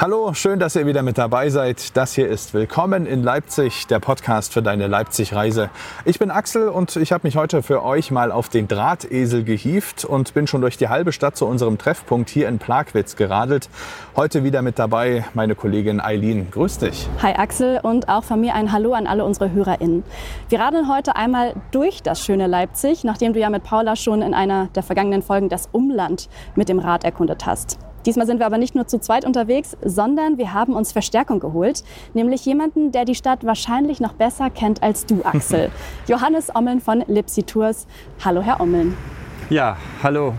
Hallo, schön, dass ihr wieder mit dabei seid. Das hier ist Willkommen in Leipzig, der Podcast für deine Leipzig-Reise. Ich bin Axel und ich habe mich heute für euch mal auf den Drahtesel gehievt und bin schon durch die halbe Stadt zu unserem Treffpunkt hier in Plagwitz geradelt. Heute wieder mit dabei meine Kollegin Eileen. Grüß dich. Hi Axel und auch von mir ein Hallo an alle unsere HörerInnen. Wir radeln heute einmal durch das schöne Leipzig, nachdem du ja mit Paula schon in einer der vergangenen Folgen das Umland mit dem Rad erkundet hast. Diesmal sind wir aber nicht nur zu zweit unterwegs, sondern wir haben uns Verstärkung geholt, nämlich jemanden, der die Stadt wahrscheinlich noch besser kennt als du, Axel. Johannes Ommeln von Lipsi Tours. Hallo, Herr Ommeln. Ja, hallo.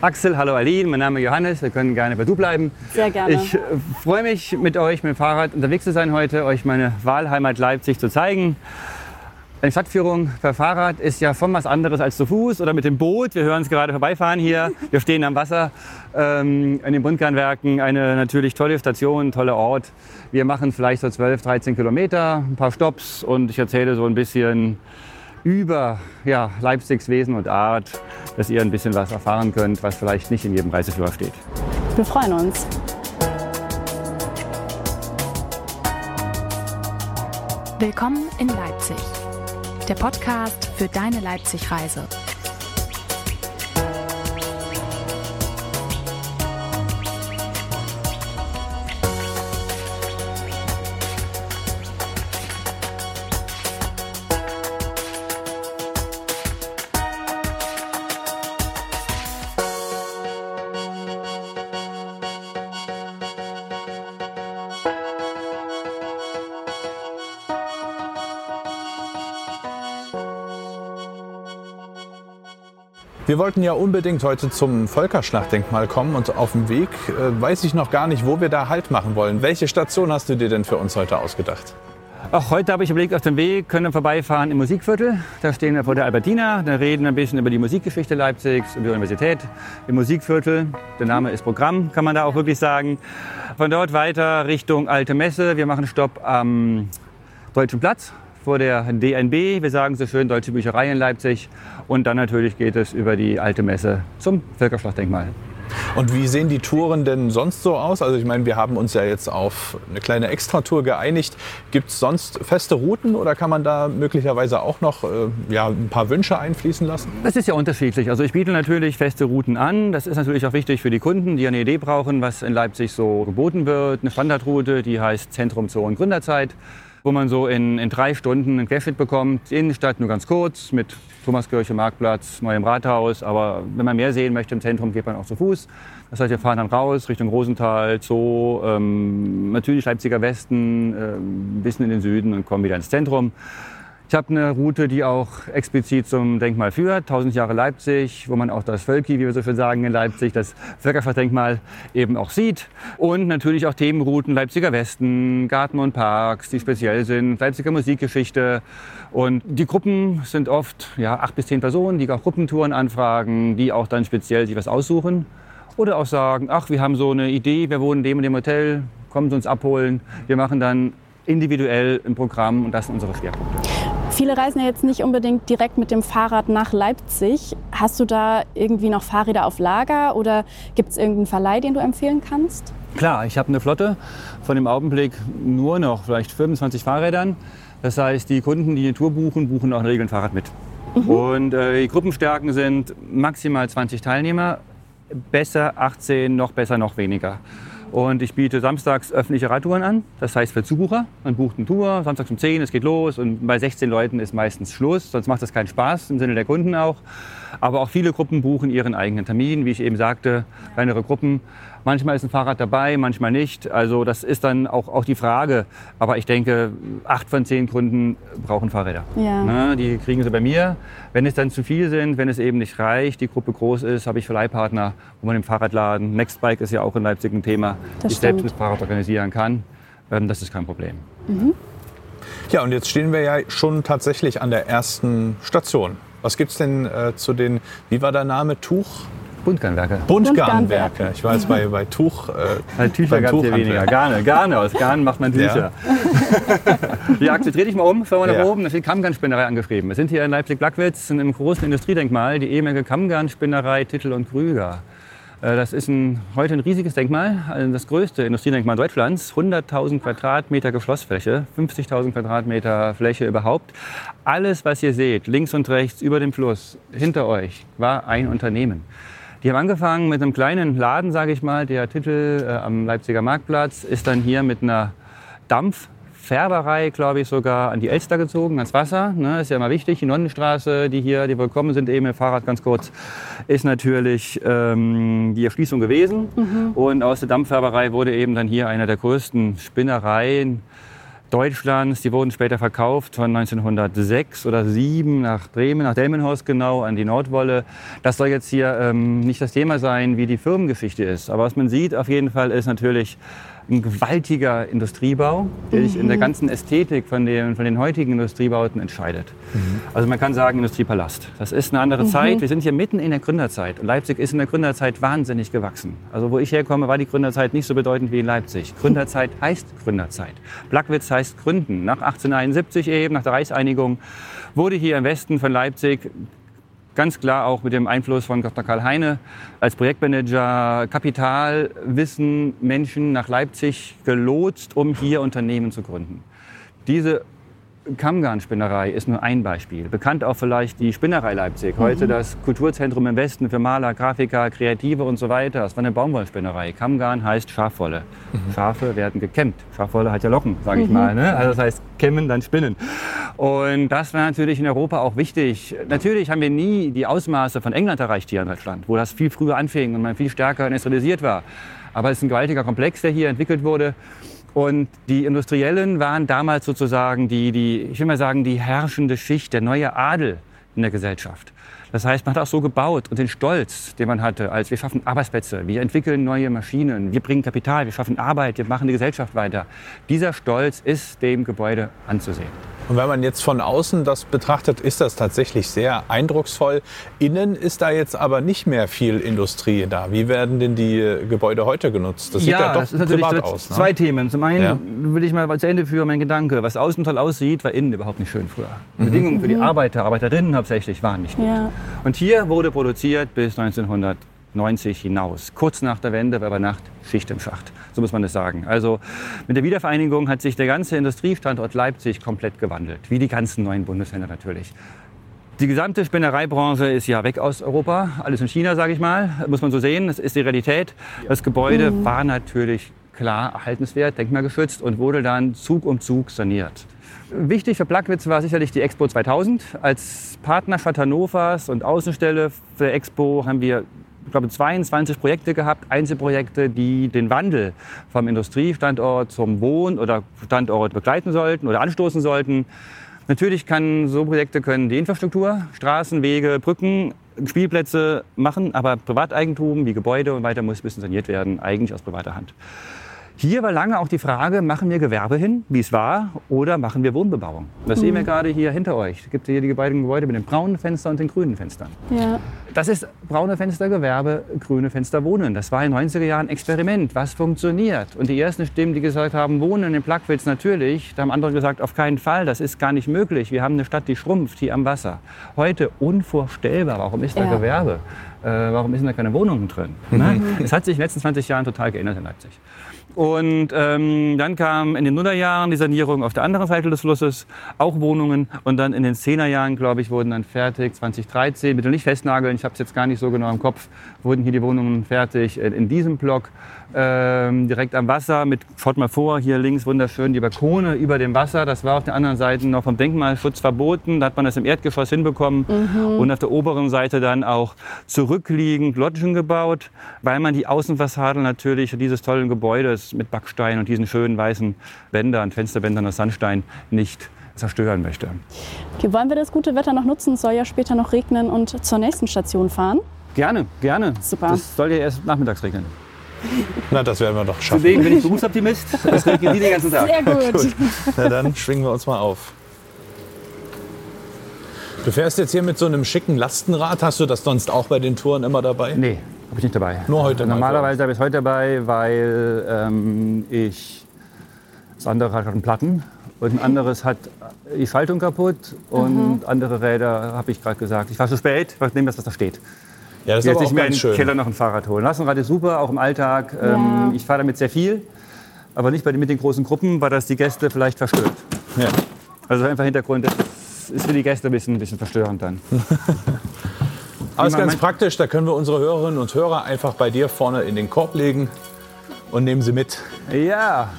Axel, hallo Aline, mein Name ist Johannes, wir können gerne bei du bleiben. Sehr gerne. Ich äh, freue mich, mit euch mit dem Fahrrad unterwegs zu sein heute, euch meine Wahlheimat Leipzig zu zeigen. Eine Stadtführung per Fahrrad ist ja von was anderes als zu Fuß oder mit dem Boot. Wir hören es gerade vorbeifahren hier. Wir stehen am Wasser ähm, in den Bundgarnwerken. Eine natürlich tolle Station, toller Ort. Wir machen vielleicht so 12, 13 Kilometer, ein paar Stops und ich erzähle so ein bisschen über ja, Leipzigs Wesen und Art, dass ihr ein bisschen was erfahren könnt, was vielleicht nicht in jedem Reiseführer steht. Wir freuen uns. Willkommen in Leipzig der Podcast für deine Leipzig-Reise. Wir wollten ja unbedingt heute zum Völkerschlachtdenkmal kommen und auf dem Weg äh, weiß ich noch gar nicht, wo wir da Halt machen wollen. Welche Station hast du dir denn für uns heute ausgedacht? Auch heute habe ich überlegt, auf dem Weg können wir vorbeifahren im Musikviertel. Da stehen wir vor der Albertina, da reden ein bisschen über die Musikgeschichte Leipzigs, über die Universität im Musikviertel. Der Name ist Programm, kann man da auch wirklich sagen. Von dort weiter Richtung Alte Messe. Wir machen Stopp am Deutschen Platz vor der DNB. Wir sagen so schön Deutsche Bücherei in Leipzig. Und dann natürlich geht es über die alte Messe zum Völkerschlachtdenkmal. Und wie sehen die Touren denn sonst so aus? Also ich meine, wir haben uns ja jetzt auf eine kleine Extratour geeinigt. Gibt es sonst feste Routen oder kann man da möglicherweise auch noch äh, ja, ein paar Wünsche einfließen lassen? Das ist ja unterschiedlich. Also ich biete natürlich feste Routen an. Das ist natürlich auch wichtig für die Kunden, die eine Idee brauchen, was in Leipzig so geboten wird. Eine Standardroute, die heißt Zentrum und Gründerzeit wo man so in, in drei Stunden einen Querschnitt bekommt. Innenstadt nur ganz kurz mit Thomaskirche, Marktplatz, Neuem Rathaus. Aber wenn man mehr sehen möchte im Zentrum, geht man auch zu Fuß. Das heißt, wir fahren dann raus Richtung Rosenthal, Zoo, ähm, natürlich Leipziger Westen, äh, ein bisschen in den Süden und kommen wieder ins Zentrum. Ich habe eine Route, die auch explizit zum Denkmal führt, 1000 Jahre Leipzig, wo man auch das Völki, wie wir so schön sagen in Leipzig, das Völkerschlachtdenkmal eben auch sieht. Und natürlich auch Themenrouten Leipziger Westen, Garten und Parks, die speziell sind, Leipziger Musikgeschichte. Und die Gruppen sind oft ja, acht bis zehn Personen, die auch Gruppentouren anfragen, die auch dann speziell sich was aussuchen. Oder auch sagen, ach, wir haben so eine Idee, wir wohnen in dem und dem Hotel, kommen Sie uns abholen. Wir machen dann individuell ein Programm und das sind unsere Schwerpunkte. Viele reisen ja jetzt nicht unbedingt direkt mit dem Fahrrad nach Leipzig. Hast du da irgendwie noch Fahrräder auf Lager oder gibt es irgendeinen Verleih, den du empfehlen kannst? Klar, ich habe eine Flotte von dem Augenblick nur noch vielleicht 25 Fahrrädern. Das heißt, die Kunden, die eine Tour buchen, buchen auch in der Regel ein Fahrrad mit. Mhm. Und äh, die Gruppenstärken sind maximal 20 Teilnehmer, besser 18, noch besser, noch weniger. Und ich biete samstags öffentliche Radtouren an, das heißt für Zubucher. Man bucht eine Tour, samstags um 10, es geht los und bei 16 Leuten ist meistens Schluss, sonst macht das keinen Spaß im Sinne der Kunden auch. Aber auch viele Gruppen buchen ihren eigenen Termin, wie ich eben sagte, kleinere Gruppen. Manchmal ist ein Fahrrad dabei, manchmal nicht. Also das ist dann auch, auch die Frage. Aber ich denke, acht von zehn Kunden brauchen Fahrräder. Ja. Ne, die kriegen sie bei mir. Wenn es dann zu viel sind, wenn es eben nicht reicht, die Gruppe groß ist, habe ich Verleihpartner, wo man im Fahrradladen, Nextbike ist ja auch in Leipzig ein Thema, das ich selbst das Fahrrad organisieren kann. Ähm, das ist kein Problem. Mhm. Ja, und jetzt stehen wir ja schon tatsächlich an der ersten Station. Was gibt es denn äh, zu den, wie war der Name, Tuch? Buntgarnwerke. Buntgarnwerke. Ich war jetzt bei, bei Tuch. Äh, bei Tücher gab es hier weniger. Garne, Garne. Aus Garn macht man Tücher. Ja, ja Axel, dreh dich mal um. Schau mal nach ja. oben. Da steht Kammgarnspinnerei angeschrieben. Wir sind hier in Leipzig-Blackwitz, in einem großen Industriedenkmal, die ehemalige Kammgarnspinnerei Titel und Krüger. Äh, Das ist ein, heute ein riesiges Denkmal, also das größte Industriedenkmal Deutschlands. 100.000 Quadratmeter Geschlossfläche, 50.000 Quadratmeter Fläche überhaupt. Alles, was ihr seht, links und rechts über dem Fluss, hinter euch, war ein Unternehmen. Die haben angefangen mit einem kleinen Laden, sage ich mal. Der Titel äh, am Leipziger Marktplatz ist dann hier mit einer Dampffärberei, glaube ich, sogar an die Elster gezogen, ans Wasser. Ne, ist ja immer wichtig. Die Nonnenstraße, die hier, die wir gekommen sind, eben mit dem Fahrrad ganz kurz, ist natürlich ähm, die Erschließung gewesen. Und aus der Dampffärberei wurde eben dann hier eine der größten Spinnereien Deutschlands. Die wurden später verkauft von 1906 oder 7 nach Bremen, nach Delmenhorst genau, an die Nordwolle. Das soll jetzt hier ähm, nicht das Thema sein, wie die Firmengeschichte ist. Aber was man sieht auf jeden Fall ist natürlich ein gewaltiger Industriebau, der sich in der ganzen Ästhetik von den, von den heutigen Industriebauten entscheidet. Also man kann sagen Industriepalast. Das ist eine andere Zeit. Wir sind hier mitten in der Gründerzeit. Und Leipzig ist in der Gründerzeit wahnsinnig gewachsen. Also wo ich herkomme, war die Gründerzeit nicht so bedeutend wie in Leipzig. Gründerzeit heißt Gründerzeit. Blackwitz heißt Gründen. Nach 1871 eben, nach der Reichseinigung, wurde hier im Westen von Leipzig ganz klar auch mit dem Einfluss von Dr. Karl Heine als Projektmanager Kapital, Wissen, Menschen nach Leipzig gelotst, um hier Unternehmen zu gründen. Diese Kammgarnspinnerei ist nur ein Beispiel. Bekannt auch vielleicht die Spinnerei Leipzig. Heute das Kulturzentrum im Westen für Maler, Grafiker, Kreative und so weiter. Das war eine Baumwollspinnerei. Kammgarn heißt Schafwolle. Schafe werden gekämmt. Schafwolle hat ja Locken, sage ich mal. Ne? Also das heißt kämmen, dann spinnen. Und das war natürlich in Europa auch wichtig. Natürlich haben wir nie die Ausmaße von England erreicht hier in Deutschland, wo das viel früher anfing und man viel stärker industrialisiert war. Aber es ist ein gewaltiger Komplex, der hier entwickelt wurde. Und die Industriellen waren damals sozusagen die, die, ich will mal sagen, die herrschende Schicht, der neue Adel in der Gesellschaft. Das heißt, man hat auch so gebaut und den Stolz, den man hatte, als wir schaffen Arbeitsplätze, wir entwickeln neue Maschinen, wir bringen Kapital, wir schaffen Arbeit, wir machen die Gesellschaft weiter. Dieser Stolz ist dem Gebäude anzusehen. Und wenn man jetzt von außen das betrachtet, ist das tatsächlich sehr eindrucksvoll. Innen ist da jetzt aber nicht mehr viel Industrie da. Wie werden denn die äh, Gebäude heute genutzt? Das sieht ja, doch das ist natürlich privat aus. Ne? zwei Themen. Zum einen Ja. will ich mal zu Ende führen, mein Gedanke. Was außen toll aussieht, war innen überhaupt nicht schön früher. Mhm. Bedingungen für die Arbeiter, Arbeiterinnen hauptsächlich waren nicht gut. Ja. Und hier wurde produziert bis 1990 hinaus. Kurz nach der Wende war aber Nacht Schicht im Schacht. So muss man es sagen. Also mit der Wiedervereinigung hat sich der ganze Industriestandort Leipzig komplett gewandelt. Wie die ganzen neuen Bundesländer natürlich. Die gesamte Spinnereibranche ist ja weg aus Europa, alles in China, sage ich mal, muss man so sehen. Das ist die Realität. Das Gebäude war natürlich klar erhaltenswert, denkmalgeschützt und wurde dann Zug um Zug saniert. Wichtig für Plagwitz war sicherlich die Expo 2000. Als Partnerstadt Hannovers und Außenstelle für Expo haben wir ich glaube, 22 Projekte gehabt, Einzelprojekte, die den Wandel vom Industriestandort zum Wohn- oder Standort begleiten sollten oder anstoßen sollten. Natürlich kann so Projekte können die Infrastruktur, Straßen, Wege, Brücken, Spielplätze machen, aber Privateigentum wie Gebäude und weiter muss ein bisschen saniert werden, eigentlich aus privater Hand. Hier war lange auch die Frage, machen wir Gewerbe hin, wie es war, oder machen wir Wohnbebauung? Das sehen wir gerade hier hinter euch. Es gibt hier die beiden Gebäude mit den braunen Fenstern und den grünen Fenstern. Ja. Das ist braune Fenster Gewerbe, grüne Fenster Wohnen. Das war in den 90er Jahren ein Experiment. Was funktioniert? Und die ersten Stimmen, die gesagt haben, Wohnen in Plagwitz natürlich, da haben andere gesagt, auf keinen Fall, das ist gar nicht möglich. Wir haben eine Stadt, die schrumpft hier am Wasser. Heute unvorstellbar. Warum ist da Ja. Gewerbe? Äh, warum sind da keine Wohnungen drin? Ne? Es hat sich in den letzten 20 Jahren total geändert in Leipzig. Und ähm, dann kam in den Nullerjahren die Sanierung auf der anderen Seite des Flusses, auch Wohnungen. Und dann in den Zehnerjahren, glaube ich, wurden dann fertig, 2013, bitte nicht festnageln, ich habe es jetzt gar nicht so genau im Kopf, wurden hier die Wohnungen fertig in, in diesem Block, ähm, direkt am Wasser. Mit, schaut mal vor, hier links wunderschön die Balkone über dem Wasser. Das war auf der anderen Seite noch vom Denkmalschutz verboten. Da hat man das im Erdgeschoss hinbekommen. Und auf der oberen Seite dann auch zurückliegend Lodgen gebaut, weil man die Außenfassade natürlich dieses tollen Gebäudes mit Backstein und diesen schönen weißen Wändern, Fensterbändern aus Sandstein nicht zerstören möchte. Okay, wollen wir das gute Wetter noch nutzen? Es soll ja später noch regnen und zur nächsten Station fahren. Gerne, gerne. Super. Das soll ja erst nachmittags regnen. Na, das werden wir doch schaffen. Zudem bin ich Berufsoptimist. Es regnet nie den ganzen Tag. Sehr gut. Na dann schwingen wir uns mal auf. Du fährst jetzt hier mit so einem schicken Lastenrad. Hast du das sonst auch bei den Touren immer dabei? Nee, habe ich nicht dabei. Nur heute mal Normalerweise habe ich es heute dabei, weil ähm, ich das andere hat einen Platten und ein anderes hat die Schaltung kaputt und andere Räder habe ich gerade gesagt. Ich war zu spät, ich nehme das, was da steht. Ja, das ist Jetzt aber nicht auch mehr ganz in schön. den Keller noch ein Fahrrad holen. Lastenrad ist super, auch im Alltag. Ja. Ähm, ich fahre damit sehr viel, aber nicht bei den, mit den großen Gruppen, weil das die Gäste vielleicht verstört. Ja. Also einfach Hintergrund, das ist für die Gäste ein bisschen, ein bisschen verstörend dann. Aber ist ganz praktisch, da können wir unsere Hörerinnen und Hörer einfach bei dir vorne in den Korb legen und nehmen sie mit. Ja,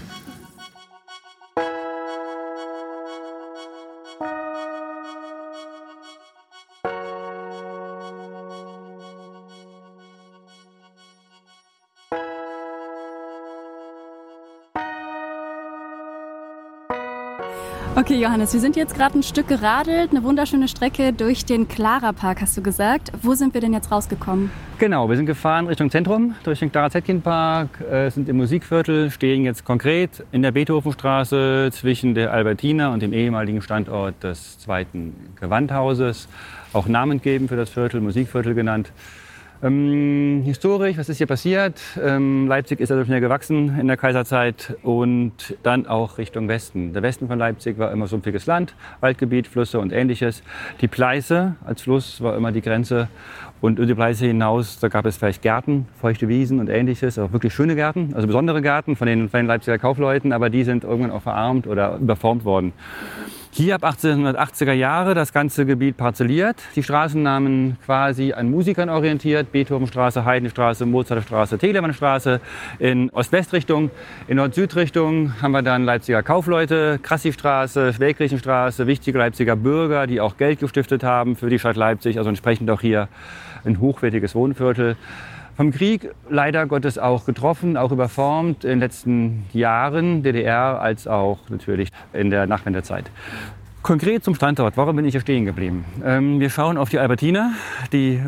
Okay, Johannes, wir sind jetzt gerade ein Stück geradelt, eine wunderschöne Strecke durch den Clara Park, hast du gesagt. Wo sind wir denn jetzt rausgekommen? genau. Wir sind gefahren Richtung Zentrum, durch den Clara Zetkin Park, äh, sind im Musikviertel, stehen jetzt konkret in der Beethovenstraße zwischen der Albertina und dem ehemaligen Standort des zweiten Gewandhauses. Auch Namen geben für das Viertel, Musikviertel genannt. Ähm, historisch, was ist hier passiert? Ähm, Leipzig ist also schnell gewachsen in der Kaiserzeit und dann auch Richtung Westen. Der Westen von Leipzig war immer sumpfiges Land, Waldgebiet, Flüsse und ähnliches. Die Pleiße als Fluss war immer die Grenze und über die Pleiße hinaus, da gab es vielleicht Gärten, feuchte Wiesen und ähnliches, auch wirklich schöne Gärten, also besondere Gärten von den, von den Leipziger Kaufleuten, aber die sind irgendwann auch verarmt oder überformt worden. Hier ab 1880er Jahre das ganze Gebiet parzelliert, die Straßennamen quasi an Musikern orientiert, Beethovenstraße, Haydnstraße, Mozartstraße, Telemannstraße in Ost-West-Richtung. In Nord-Süd-Richtung haben wir dann Leipziger Kaufleute, Krassivstraße, Schwägkirchenstraße, wichtige Leipziger Bürger, die auch Geld gestiftet haben für die Stadt Leipzig, also entsprechend auch hier ein hochwertiges Wohnviertel. Vom Krieg leider Gottes auch getroffen, auch überformt in den letzten Jahren, DDR als auch natürlich in der Nachwendezeit. Konkret zum Standort, warum bin ich hier stehen geblieben? Ähm, wir schauen auf die Albertina, die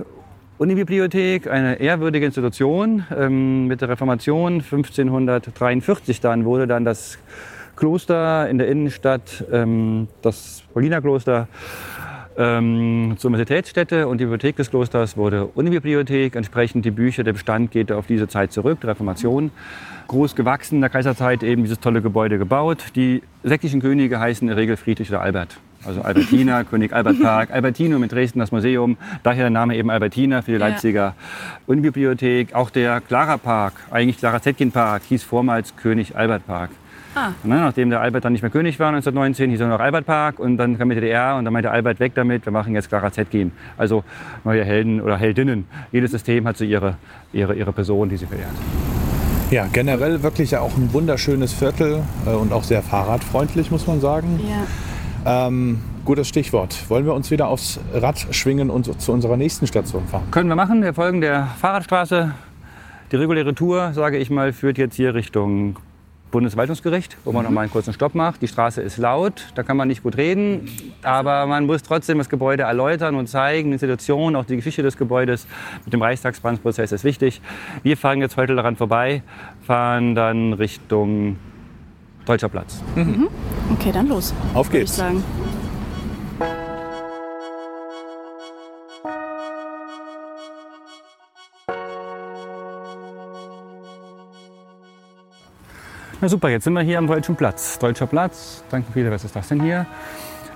Unibibliothek, eine ehrwürdige Institution. Ähm, mit der Reformation 1543 dann wurde dann das Kloster in der Innenstadt, ähm, das Paulinerkloster, ähm, zur Universitätsstätte und die Bibliothek des Klosters wurde Unibibliothek. Entsprechend die Bücher, der Bestand geht auf diese Zeit zurück, die Reformation. Groß gewachsen in der Kaiserzeit eben dieses tolle Gebäude gebaut. Die sächsischen Könige heißen in der Regel Friedrich oder Albert. Also Albertina, König Albert Park, Albertinum in Dresden das Museum, daher der Name eben Albertina für die Ja. Leipziger Unibibliothek. Auch der Clara Park, eigentlich Clara Zetkin Park, hieß vormals König Albert Park. Ah. Ne, nachdem der Albert dann nicht mehr König war 1919, hieß er nur noch Albert Park und dann kam die DDR und dann meinte Albert weg damit, wir machen jetzt Clara Zetkin. Also neue Helden oder Heldinnen. Jedes System hat so ihre, ihre, ihre Person, die sie verehrt. Ja, generell wirklich ja auch ein wunderschönes Viertel äh, und auch sehr fahrradfreundlich, muss man sagen. Ja. Ähm, gutes Stichwort. Wollen wir uns wieder aufs Rad schwingen und zu unserer nächsten Station fahren? Können wir machen, wir folgen der Fahrradstraße. Die reguläre Tour, sage ich mal, führt jetzt hier Richtung Bundesverwaltungsgericht, wo man noch mal einen kurzen Stopp macht. Die Straße ist laut, da kann man nicht gut reden, aber man muss trotzdem das Gebäude erläutern und zeigen, die Institution, auch die Geschichte des Gebäudes mit dem Reichstagsbrandprozess ist wichtig. Wir fahren jetzt heute daran vorbei, fahren dann Richtung Deutscher Platz. Okay, dann los. Auf Würde ich geht's. Na super, jetzt sind wir hier am Deutschen Platz. Deutscher Platz, danke viele, was ist das denn hier?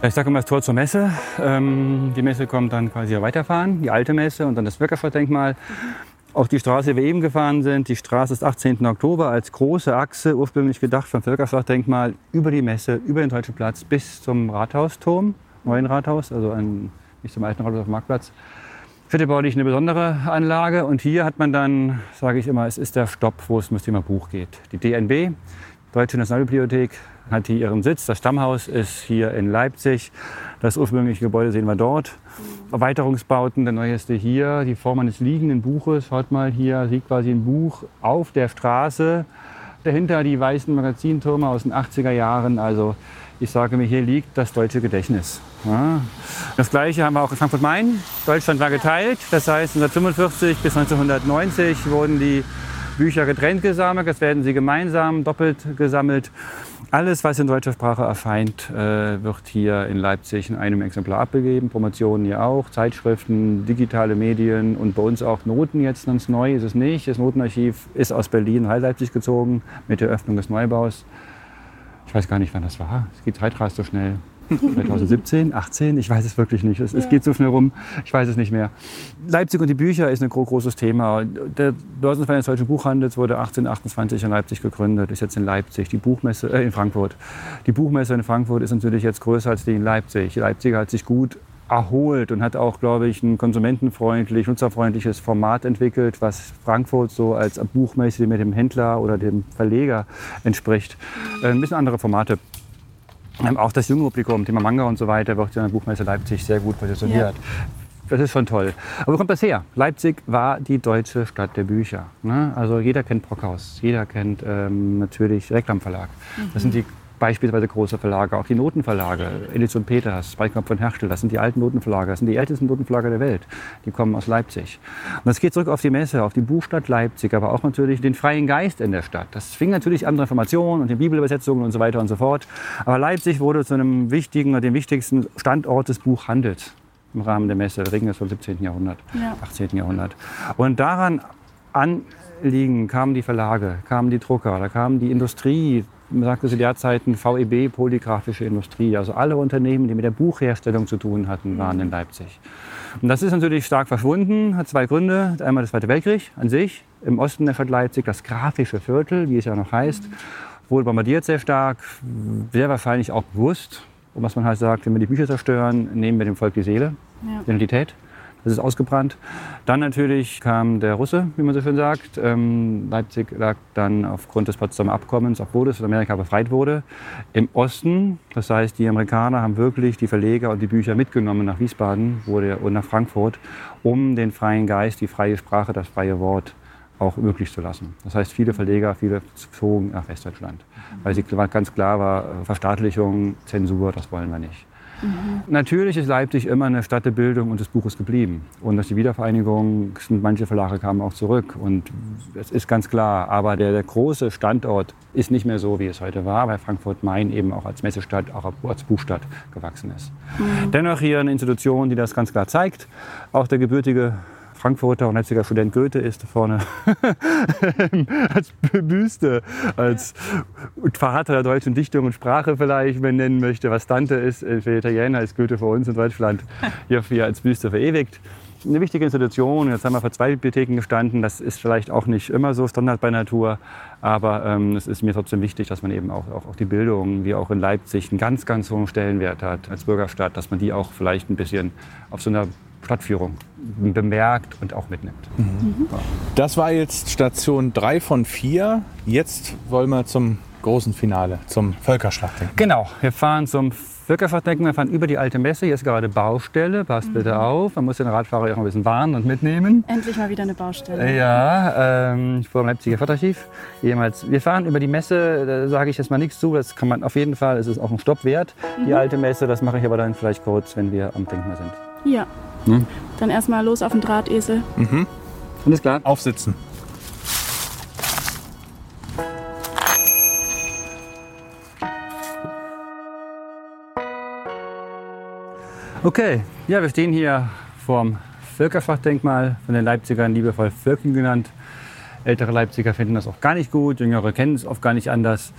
Ich sage immer das Tor zur Messe. Ähm, die Messe kommt dann quasi weiterfahren, die alte Messe und dann das Völkerschrottdenkmal. Auch die Straße, die wir eben gefahren sind, die Straße des 18. Oktober als große Achse, ursprünglich gedacht vom Völkerschrottdenkmal, über die Messe, über den Deutschen Platz bis zum Rathausturm, neuen Rathaus, also an, nicht zum alten Rathaus auf dem Marktplatz. Städtebaulich eine besondere Anlage und hier hat man dann, sage ich immer, es ist der Stopp, wo es um das Thema Buch geht. Die DNB, Deutsche Nationalbibliothek, hat hier ihren Sitz. Das Stammhaus ist hier in Leipzig. Das ursprüngliche Gebäude sehen wir dort. Erweiterungsbauten, der neueste hier, die Form eines liegenden Buches. Schaut mal, hier liegt quasi ein Buch auf der Straße. Dahinter die weißen Magazintürme aus den 80er Jahren. Also ich sage mir, hier liegt das deutsche Gedächtnis. Ja. Das gleiche haben wir auch in Frankfurt-Main. Deutschland war geteilt. Das heißt, 1945 bis 1990 wurden die Bücher getrennt gesammelt. Jetzt werden sie gemeinsam doppelt gesammelt. Alles, was in deutscher Sprache erscheint, äh, wird hier in Leipzig in einem Exemplar abgegeben. Promotionen hier auch, Zeitschriften, digitale Medien und bei uns auch Noten jetzt ganz neu ist es nicht. Das Notenarchiv ist aus Berlin nach Leipzig gezogen mit der Öffnung des Neubaus. Ich weiß gar nicht, wann das war. Es geht Zeit rast so schnell. 2017, 18, ich weiß es wirklich nicht. Es, ja. es, geht so schnell rum, ich weiß es nicht mehr. Leipzig und die Bücher ist ein großes Thema. Der Börsenverein des Deutschen Buchhandels wurde 1828 in Leipzig gegründet, ist jetzt in Leipzig. Die Buchmesse äh, in Frankfurt. Die Buchmesse in Frankfurt ist natürlich jetzt größer als die in Leipzig. Leipzig hat sich gut erholt und hat auch, glaube ich, ein konsumentenfreundlich, nutzerfreundliches Format entwickelt, was Frankfurt so als Buchmesse mit dem Händler oder dem Verleger entspricht. Äh, ein bisschen andere Formate. Ähm, auch das junge Publikum, Thema Manga und so weiter, wird in der Buchmesse Leipzig sehr gut positioniert. Ja. Das ist schon toll. Aber wo kommt das her? Leipzig war die deutsche Stadt der Bücher. Ne? Also jeder kennt Brockhaus, jeder kennt ähm, natürlich Reklamverlag. Mhm. Das sind die beispielsweise große Verlage, auch die Notenverlage, Edition Peters, Beikopf von Herschel, das sind die alten Notenverlage, das sind die ältesten Notenverlage der Welt. Die kommen aus Leipzig. Und das geht zurück auf die Messe, auf die Buchstadt Leipzig, aber auch natürlich den freien Geist in der Stadt. Das fing natürlich andere Informationen und die Bibelübersetzungen und so weiter und so fort. Aber Leipzig wurde zu einem wichtigen, dem wichtigsten Standort des Buchhandels im Rahmen der Messe. Regen ist vom 17. Jahrhundert, ja. 18. Jahrhundert. Und daran anliegen kamen die Verlage, kamen die Drucker, da kam die Industrie man sagte zu der Zeit VEB, Polygraphische Industrie. Also alle Unternehmen, die mit der Buchherstellung zu tun hatten, waren in Leipzig. Und das ist natürlich stark verschwunden, hat zwei Gründe. Einmal der Zweite Weltkrieg an sich, im Osten der Stadt Leipzig, das grafische Viertel, wie es ja noch heißt, wurde bombardiert sehr stark, sehr wahrscheinlich auch bewusst. Und was man halt sagt, wenn wir die Bücher zerstören, nehmen wir dem Volk die Seele, ja. Identität. Das ist ausgebrannt. Dann natürlich kam der Russe, wie man so schön sagt. Ähm, Leipzig lag dann aufgrund des Potsdamer Abkommens, obwohl es von Amerika befreit wurde, im Osten. Das heißt, die Amerikaner haben wirklich die Verleger und die Bücher mitgenommen nach Wiesbaden wurde, und nach Frankfurt, um den freien Geist, die freie Sprache, das freie Wort auch möglich zu lassen. Das heißt, viele Verleger, viele zogen nach Westdeutschland, weil sie ganz klar war, Verstaatlichung, Zensur, das wollen wir nicht. Mhm. Natürlich ist Leipzig immer eine Stadt der Bildung und des Buches geblieben. Und durch die Wiedervereinigung sind manche Verlage kamen auch zurück. Und es ist ganz klar, aber der, der, große Standort ist nicht mehr so, wie es heute war, weil Frankfurt-Main eben auch als Messestadt, auch als Buchstadt gewachsen ist. Mhm. Dennoch hier eine Institution, die das ganz klar zeigt. Auch der gebürtige Frankfurter und leipziger Student Goethe ist vorne als Büste, als Vater der deutschen Dichtung und Sprache vielleicht, wenn man nennen möchte, was Dante ist äh, für Italiener, ist Goethe für uns in Deutschland hier, hier als Büste verewigt eine wichtige Institution. Jetzt haben wir vor zwei Bibliotheken gestanden. Das ist vielleicht auch nicht immer so Standard bei Natur, aber ähm, es ist mir trotzdem wichtig, dass man eben auch, auch, auch, die Bildung, wie auch in Leipzig, einen ganz, ganz hohen Stellenwert hat als Bürgerstadt, dass man die auch vielleicht ein bisschen auf so einer Stadtführung bemerkt und auch mitnimmt. Mhm. Das war jetzt Station 3 von 4. Jetzt wollen wir zum großen Finale, zum Völkerschlachtdenkmal. Genau, wir fahren zum Völkerschlachtdenkmal, wir fahren über die alte Messe. Hier ist gerade Baustelle, passt mhm. bitte auf. Man muss den Radfahrer auch ein bisschen warnen und mitnehmen. Endlich mal wieder eine Baustelle. Ja, ähm, vor dem Leipziger. Jemals. Wir fahren über die Messe, da sage ich jetzt mal nichts zu. Das kann man auf jeden Fall, es ist auch ein Stopp wert, mhm. die alte Messe. Das mache ich aber dann vielleicht kurz, wenn wir am Denkmal sind. Ja. Hm? Dann erstmal los auf den Drahtesel. Mhm. Alles klar. Aufsitzen. Okay, ja, wir stehen hier vorm Völkerschlachtdenkmal von den Leipzigern liebevoll Völken genannt. Ältere Leipziger finden das auch gar nicht gut, Jüngere kennen es oft gar nicht anders.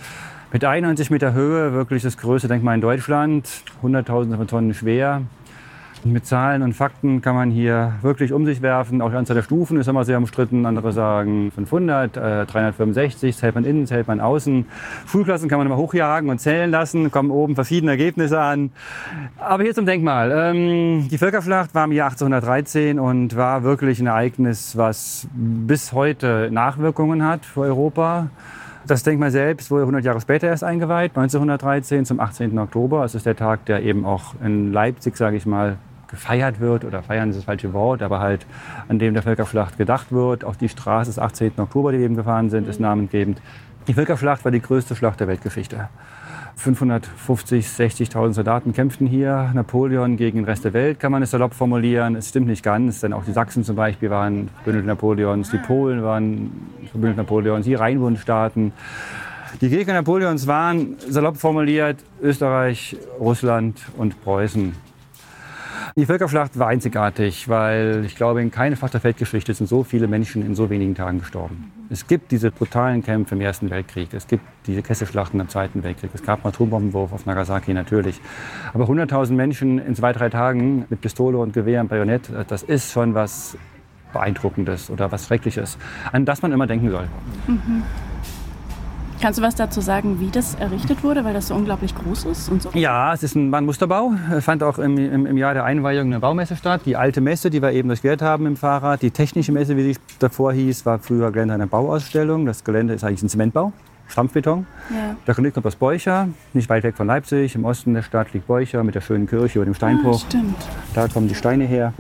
Mit 91 Meter Höhe, wirklich das größte Denkmal in Deutschland, Hunderttausende von Tonnen schwer. Mit Zahlen und Fakten kann man hier wirklich um sich werfen. Auch die Anzahl der Stufen ist immer sehr umstritten. Andere sagen 500, äh, 365, zählt man innen, zählt man außen. Schulklassen kann man immer hochjagen und zählen lassen, kommen oben verschiedene Ergebnisse an. Aber hier zum Denkmal. Ähm, die Völkerschlacht war im Jahr 1813 und war wirklich ein Ereignis, was bis heute Nachwirkungen hat für Europa. Das Denkmal selbst wurde 100 Jahre später erst eingeweiht, 1913 zum 18. Oktober. Es ist der Tag, der eben auch in Leipzig, sage ich mal, gefeiert wird, oder feiern ist das falsche Wort, aber halt an dem der Völkerschlacht gedacht wird. Auch die Straße des 18. Oktober, die eben gefahren sind, ist namengebend. Die Völkerschlacht war die größte Schlacht der Weltgeschichte. 550, 60.000 Soldaten kämpften hier. Napoleon gegen den Rest der Welt kann man es salopp formulieren. Es stimmt nicht ganz, denn auch die Sachsen zum Beispiel waren Verbündete Napoleons, die Polen waren Verbündete Napoleons, die Rheinbundstaaten. Die Gegner Napoleons waren salopp formuliert Österreich, Russland und Preußen. Die Völkerschlacht war einzigartig, weil ich glaube, in keiner Fach der Weltgeschichte sind so viele Menschen in so wenigen Tagen gestorben. Es gibt diese brutalen Kämpfe im Ersten Weltkrieg, es gibt diese Kesselschlachten im Zweiten Weltkrieg, es gab einen Atombombenwurf auf Nagasaki natürlich. Aber 100.000 Menschen in zwei, drei Tagen mit Pistole und Gewehr und Bajonett, das ist schon was Beeindruckendes oder was Schreckliches, an das man immer denken soll. Mhm. Kannst du was dazu sagen, wie das errichtet wurde, weil das so unglaublich groß ist? Und so? Ja, es ist ein, ein Musterbau. Es fand auch im, im, im, Jahr der Einweihung eine Baumesse statt. Die alte Messe, die wir eben durchquert haben im Fahrrad. Die technische Messe, wie sie davor hieß, war früher Gelände einer Bauausstellung. Das Gelände ist eigentlich ein Zementbau. Stampfbeton. Ja. Der Gelände kommt aus Beucher, nicht weit weg von Leipzig. Im Osten der Stadt liegt Beucher mit der schönen Kirche über dem Steinbruch. Ah, stimmt. Da kommen die Steine her.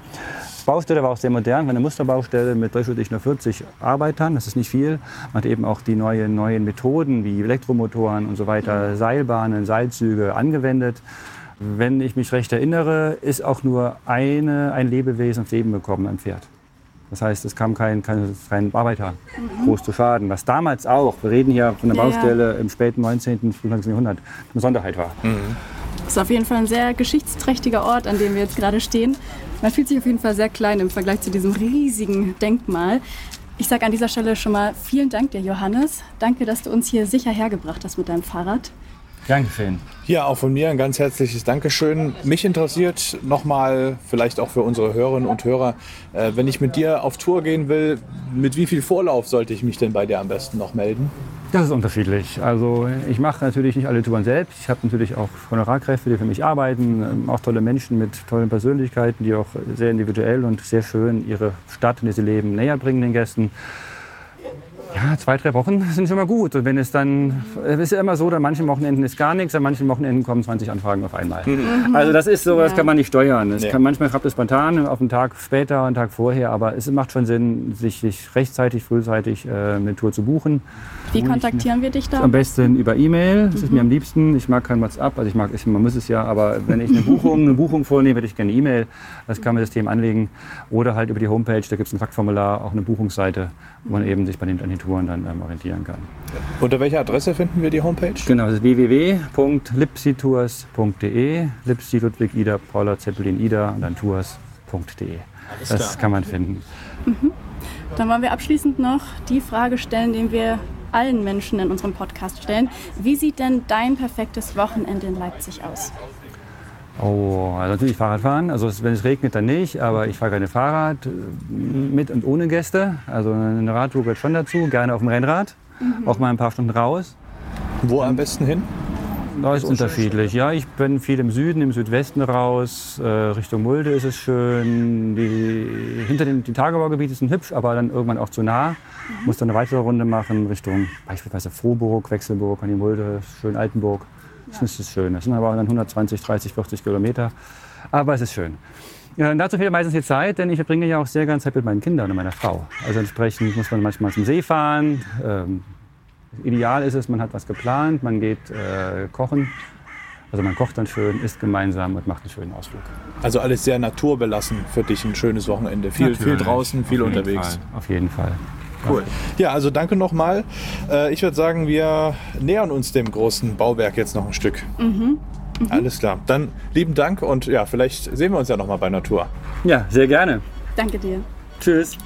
Baustelle war auch sehr modern, war eine Musterbaustelle mit durchschnittlich nur 40 Arbeitern, das ist nicht viel. Man hat eben auch die neuen, neuen Methoden wie Elektromotoren und so weiter, Seilbahnen, Seilzüge angewendet. Wenn ich mich recht erinnere, ist auch nur eine, ein Lebewesen ums Leben gekommen, ein Pferd. Das heißt, es kam kein, kein, kein Arbeiter mhm. groß zu Schaden, was damals auch, wir reden hier von einer ja, Baustelle ja. im späten 19., frühen 19. Jahrhundert, eine Besonderheit war. Mhm. Das ist auf jeden Fall ein sehr geschichtsträchtiger Ort, an dem wir jetzt gerade stehen. Man fühlt sich auf jeden Fall sehr klein im Vergleich zu diesem riesigen Denkmal. Ich sage an dieser Stelle schon mal vielen Dank dir, Johannes. Danke, dass du uns hier sicher hergebracht hast mit deinem Fahrrad. Dankeschön. Ja, auch von mir ein ganz herzliches Dankeschön. Mich interessiert nochmal, vielleicht auch für unsere Hörerinnen und Hörer, äh, wenn ich mit dir auf Tour gehen will, mit wie viel Vorlauf sollte ich mich denn bei dir am besten noch melden? Das ist unterschiedlich. Also ich mache natürlich nicht alle Touren selbst. Ich habe natürlich auch Honorarkräfte, die für mich arbeiten, ähm, auch tolle Menschen mit tollen Persönlichkeiten, die auch sehr individuell und sehr schön ihre Stadt, in der sie leben, näher bringen den Gästen. Ja, zwei, drei Wochen sind schon mal gut. Und wenn es dann, es ist ja immer so, an manchen Wochenenden ist gar nichts, an manchen Wochenenden kommen 20 Anfragen auf einmal. Mhm. Also das ist so, das kann man nicht steuern. Es nee. kann, manchmal klappt es spontan, auf einen Tag später, einen Tag vorher, aber es macht schon Sinn, sich, sich rechtzeitig, frühzeitig äh, eine Tour zu buchen. Wie kontaktieren wir dich da? Am besten über E-Mail, das mhm. ist mir am liebsten. Ich mag kein WhatsApp, also ich mag, ich, man muss es ja, aber wenn ich eine Buchung, eine Buchung vornehme, hätte ich gerne E-Mail. Das kann man das System anlegen. Oder halt über die Homepage, da gibt es ein Kontaktformular, auch eine Buchungsseite, wo man eben sich bei den, an den Touren dann ähm, orientieren kann. Unter welcher Adresse finden wir die Homepage? Genau, das ist www.lipsitours.de, Lipsi Ludwig Ida, Paula Zeppelin Ida und dann tours.de. Das kann man finden. Mhm. Dann wollen wir abschließend noch die Frage stellen, die wir allen Menschen in unserem Podcast stellen. Wie sieht denn dein perfektes Wochenende in Leipzig aus? Oh, also natürlich Fahrradfahren. Also wenn es regnet, dann nicht. Aber ich fahre gerne Fahrrad mit und ohne Gäste. Also eine Radtour gehört schon dazu. Gerne auf dem Rennrad. Mhm. Auch mal ein paar Stunden raus. Wo am besten hin? Das ist unterschiedlich. Ja, ich bin viel im Süden, im Südwesten raus. Äh, Richtung Mulde ist es schön. Die, hinter dem die Tagebaugebiete sind hübsch, aber dann irgendwann auch zu nah. Mhm. Muss dann eine weitere Runde machen Richtung beispielsweise Frohburg, Wechselburg, an die Mulde, schön Altenburg. Das ist schön. Das sind aber dann 120, 30, 40 Kilometer. Aber es ist schön. Ja, dazu fehlt meistens die Zeit, denn ich verbringe ja auch sehr gerne Zeit mit meinen Kindern und meiner Frau. Also entsprechend muss man manchmal zum See fahren. Ähm, ideal ist es, man hat was geplant, man geht äh, kochen. Also man kocht dann schön, isst gemeinsam und macht einen schönen Ausflug. Also alles sehr naturbelassen für dich, ein schönes Wochenende. Viel, viel draußen, viel auf unterwegs. Fall. Auf jeden Fall. Cool. Ja, also danke nochmal. Äh, ich würde sagen, wir nähern uns dem großen Bauwerk jetzt noch ein Stück. Mhm. Mhm. Alles klar. Dann lieben Dank und ja, vielleicht sehen wir uns ja nochmal bei Natur. Ja, sehr gerne. Danke dir. Tschüss.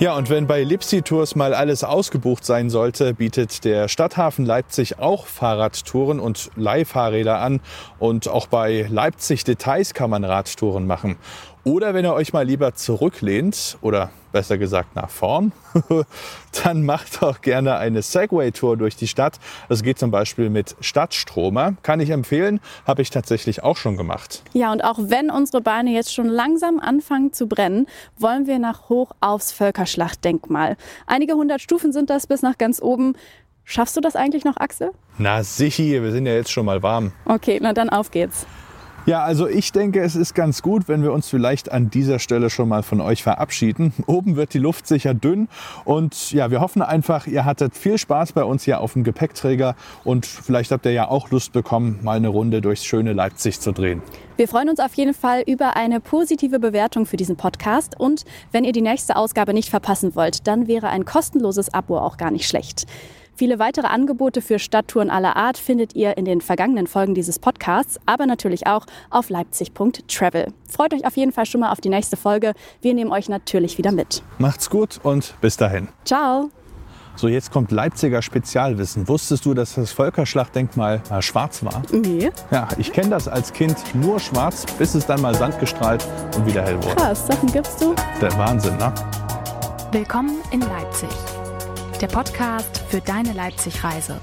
Ja, und wenn bei Lipsi Tours mal alles ausgebucht sein sollte, bietet der Stadthafen Leipzig auch Fahrradtouren und Leihfahrräder an. Und auch bei Leipzig Details kann man Radtouren machen. Oder wenn ihr euch mal lieber zurücklehnt oder besser gesagt nach vorn, dann macht doch gerne eine Segway-Tour durch die Stadt. Das geht zum Beispiel mit Stadtstromer. Kann ich empfehlen, habe ich tatsächlich auch schon gemacht. Ja, und auch wenn unsere Beine jetzt schon langsam anfangen zu brennen, wollen wir nach hoch aufs Völkerschlachtdenkmal. Einige hundert Stufen sind das bis nach ganz oben. Schaffst du das eigentlich noch, Axel? Na sicher, wir sind ja jetzt schon mal warm. Okay, na dann auf geht's. Ja, also ich denke, es ist ganz gut, wenn wir uns vielleicht an dieser Stelle schon mal von euch verabschieden. Oben wird die Luft sicher dünn und ja, wir hoffen einfach, ihr hattet viel Spaß bei uns hier auf dem Gepäckträger und vielleicht habt ihr ja auch Lust bekommen, mal eine Runde durchs schöne Leipzig zu drehen. Wir freuen uns auf jeden Fall über eine positive Bewertung für diesen Podcast und wenn ihr die nächste Ausgabe nicht verpassen wollt, dann wäre ein kostenloses Abo auch gar nicht schlecht. Viele weitere Angebote für Stadttouren aller Art findet ihr in den vergangenen Folgen dieses Podcasts, aber natürlich auch auf leipzig.travel. Freut euch auf jeden Fall schon mal auf die nächste Folge. Wir nehmen euch natürlich wieder mit. Macht's gut und bis dahin. Ciao. So, jetzt kommt Leipziger Spezialwissen. Wusstest du, dass das Völkerschlachtdenkmal mal schwarz war? Nee. Ja, ich kenne das als Kind nur schwarz, bis es dann mal sandgestrahlt und wieder hell wurde. Krass, Sachen gibst du? Der Wahnsinn, ne? Willkommen in Leipzig. Der Podcast für deine Leipzig-Reise.